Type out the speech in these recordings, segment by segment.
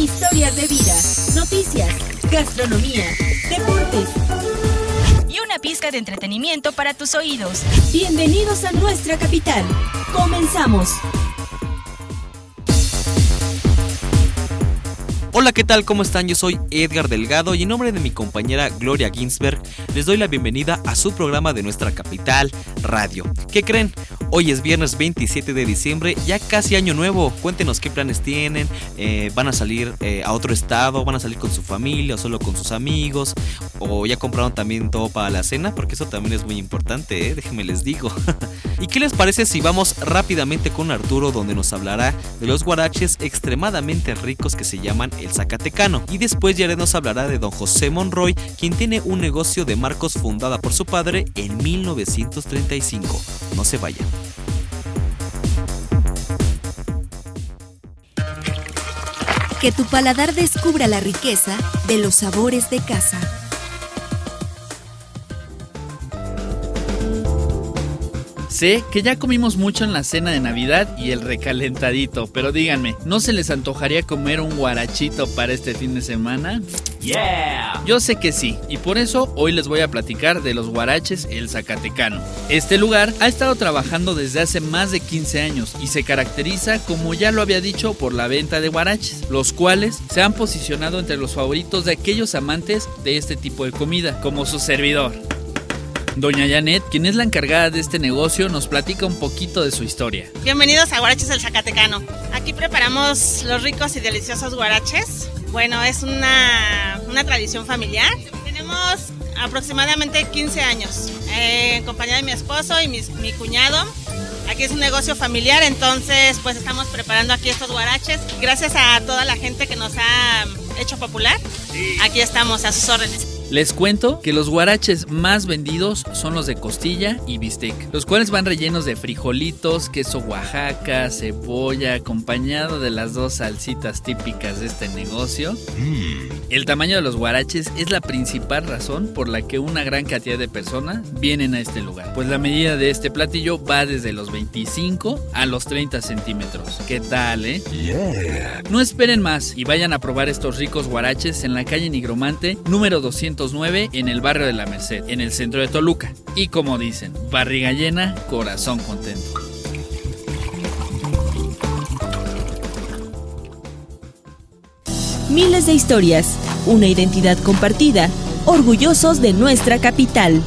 historias de vida, noticias, gastronomía, deportes y una pizca de entretenimiento para tus oídos. Bienvenidos a nuestra capital. Comenzamos. Hola, ¿qué tal? ¿Cómo están? Yo soy Edgar Delgado y en nombre de mi compañera Gloria Ginsberg les doy la bienvenida a su programa de nuestra capital, Radio. ¿Qué creen? Hoy es viernes 27 de diciembre, ya casi año nuevo. Cuéntenos qué planes tienen. Eh, ¿Van a salir eh, a otro estado? ¿Van a salir con su familia o solo con sus amigos? ¿O ya compraron también todo para la cena? Porque eso también es muy importante, ¿eh? déjenme les digo. ¿Y qué les parece si vamos rápidamente con Arturo donde nos hablará de los guaraches extremadamente ricos que se llaman el Zacatecano? Y después Yared nos hablará de don José Monroy, quien tiene un negocio de marcos fundada por su padre en 1935. No se vayan. Que tu paladar descubra la riqueza de los sabores de casa. Sé que ya comimos mucho en la cena de Navidad y el recalentadito, pero díganme, ¿no se les antojaría comer un guarachito para este fin de semana? Yeah. Yo sé que sí, y por eso hoy les voy a platicar de los guaraches El Zacatecano. Este lugar ha estado trabajando desde hace más de 15 años y se caracteriza, como ya lo había dicho, por la venta de guaraches, los cuales se han posicionado entre los favoritos de aquellos amantes de este tipo de comida, como su servidor. Doña Janet, quien es la encargada de este negocio, nos platica un poquito de su historia. Bienvenidos a Guaraches el Zacatecano. Aquí preparamos los ricos y deliciosos guaraches. Bueno, es una, una tradición familiar. Tenemos aproximadamente 15 años eh, en compañía de mi esposo y mi, mi cuñado. Aquí es un negocio familiar, entonces pues estamos preparando aquí estos guaraches. Gracias a toda la gente que nos ha hecho popular. Aquí estamos a sus órdenes. Les cuento que los guaraches más vendidos son los de costilla y bistec, los cuales van rellenos de frijolitos, queso Oaxaca, cebolla, acompañado de las dos salsitas típicas de este negocio. Mm. El tamaño de los guaraches es la principal razón por la que una gran cantidad de personas vienen a este lugar, pues la medida de este platillo va desde los 25 a los 30 centímetros. ¿Qué tal, eh? No esperen más y vayan a probar estos ricos guaraches en la calle Nigromante número 200 en el barrio de la Merced, en el centro de Toluca. Y como dicen, barriga llena, corazón contento. Miles de historias, una identidad compartida, orgullosos de nuestra capital.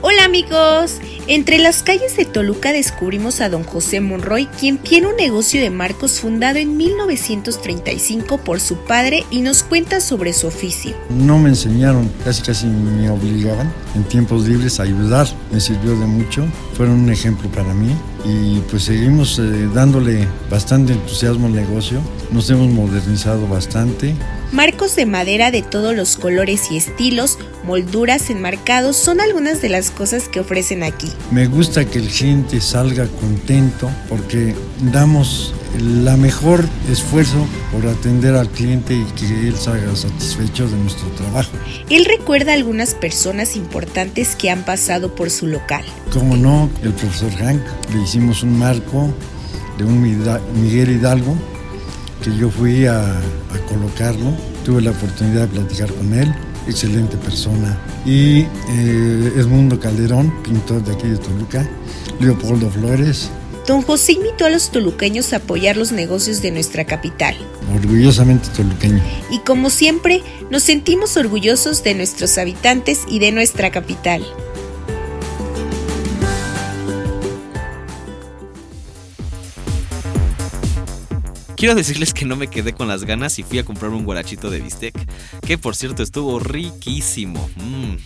Hola amigos, entre las calles de Toluca descubrimos a don José Monroy, quien tiene un negocio de marcos fundado en 1935 por su padre y nos cuenta sobre su oficio. No me enseñaron, casi casi me obligaban en tiempos libres a ayudar, me sirvió de mucho, fueron un ejemplo para mí. Y pues seguimos eh, dándole bastante entusiasmo al negocio, nos hemos modernizado bastante. Marcos de madera de todos los colores y estilos, molduras enmarcados son algunas de las cosas que ofrecen aquí. Me gusta que el cliente salga contento porque damos la mejor esfuerzo por atender al cliente y que él salga satisfecho de nuestro trabajo. Él recuerda a algunas personas importantes que han pasado por su local. Como no, el profesor Hank, le hicimos un marco de un Miguel Hidalgo que yo fui a, colocarlo. Tuve la oportunidad de platicar con él, excelente persona. Y eh, Edmundo Calderón, pintor de aquí de Toluca. Leopoldo Flores. Don José invitó a los toluqueños a apoyar los negocios de nuestra capital. Orgullosamente toluqueño. Y como siempre, nos sentimos orgullosos de nuestros habitantes y de nuestra capital. Quiero decirles que no me quedé con las ganas y fui a comprar un guarachito de bistec, que por cierto estuvo riquísimo. Mm.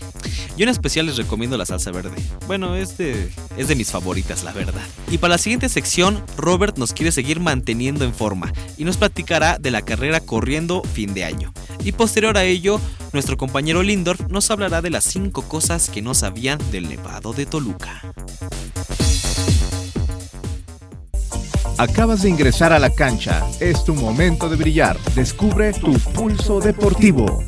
Yo en especial les recomiendo la salsa verde. Bueno, es de, es de mis favoritas, la verdad. Y para la siguiente sección, Robert nos quiere seguir manteniendo en forma y nos platicará de la carrera corriendo fin de año. Y posterior a ello, nuestro compañero Lindorf nos hablará de las 5 cosas que no sabían del Nevado de Toluca. Acabas de ingresar a la cancha. Es tu momento de brillar. Descubre tu pulso deportivo.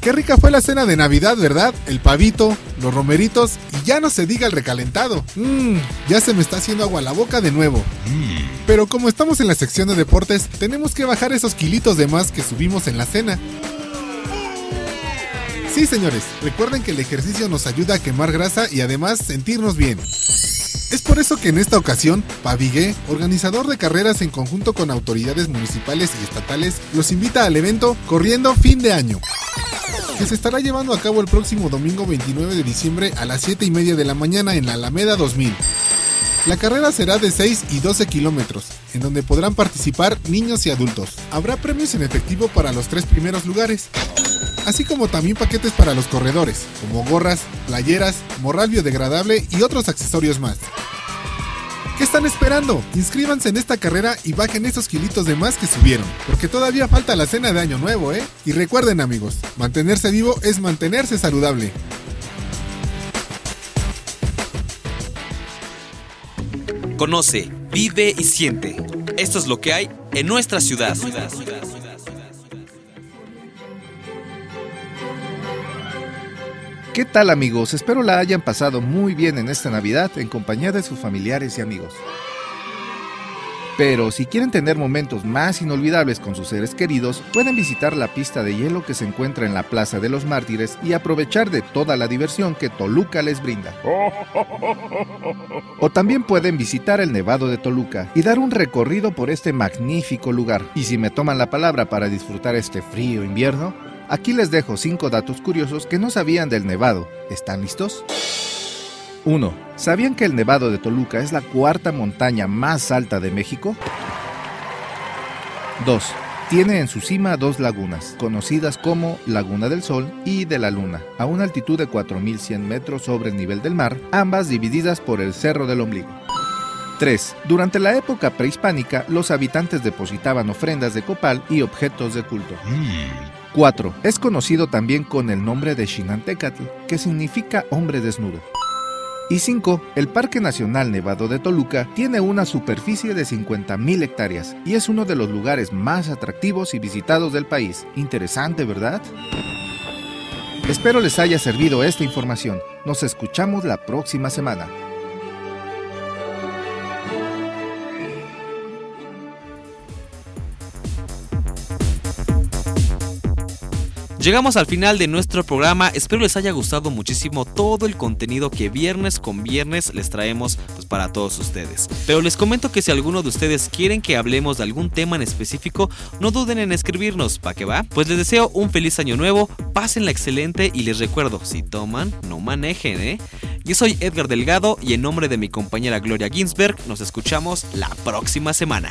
Qué rica fue la cena de Navidad, ¿verdad? El pavito, los romeritos y ya no se diga el recalentado. Mmm, ya se me está haciendo agua la boca de nuevo. Pero como estamos en la sección de deportes, tenemos que bajar esos kilitos de más que subimos en la cena. Sí, señores, recuerden que el ejercicio nos ayuda a quemar grasa y además sentirnos bien. Es por eso que en esta ocasión, Pavigué, organizador de carreras en conjunto con autoridades municipales y estatales, los invita al evento Corriendo Fin de Año, que se estará llevando a cabo el próximo domingo 29 de diciembre a las 7 y media de la mañana en la Alameda 2000. La carrera será de 6 y 12 kilómetros, en donde podrán participar niños y adultos. Habrá premios en efectivo para los tres primeros lugares, así como también paquetes para los corredores, como gorras, playeras, morral biodegradable y otros accesorios más. ¿Qué están esperando? Inscríbanse en esta carrera y bajen esos kilitos de más que subieron, porque todavía falta la cena de Año Nuevo, ¿eh? Y recuerden amigos, mantenerse vivo es mantenerse saludable. Conoce, vive y siente. Esto es lo que hay en nuestra ciudad. ¿Qué tal amigos? Espero la hayan pasado muy bien en esta Navidad en compañía de sus familiares y amigos. Pero si quieren tener momentos más inolvidables con sus seres queridos, pueden visitar la pista de hielo que se encuentra en la Plaza de los Mártires y aprovechar de toda la diversión que Toluca les brinda. O también pueden visitar el Nevado de Toluca y dar un recorrido por este magnífico lugar. Y si me toman la palabra para disfrutar este frío invierno, aquí les dejo 5 datos curiosos que no sabían del Nevado. ¿Están listos? 1. ¿Sabían que el Nevado de Toluca es la cuarta montaña más alta de México? 2. Tiene en su cima dos lagunas, conocidas como Laguna del Sol y de la Luna, a una altitud de 4.100 metros sobre el nivel del mar, ambas divididas por el Cerro del Ombligo. 3. Durante la época prehispánica, los habitantes depositaban ofrendas de copal y objetos de culto. 4. Es conocido también con el nombre de Xinantecatl, que significa hombre desnudo. Y 5. El Parque Nacional Nevado de Toluca tiene una superficie de 50.000 hectáreas y es uno de los lugares más atractivos y visitados del país. Interesante, ¿verdad? Espero les haya servido esta información. Nos escuchamos la próxima semana. Llegamos al final de nuestro programa, espero les haya gustado muchísimo todo el contenido que viernes con viernes les traemos pues, para todos ustedes. Pero les comento que si alguno de ustedes quieren que hablemos de algún tema en específico, no duden en escribirnos, ¿para qué va? Pues les deseo un feliz año nuevo, pásenla excelente y les recuerdo, si toman, no manejen, ¿eh? Yo soy Edgar Delgado y en nombre de mi compañera Gloria Ginsberg nos escuchamos la próxima semana.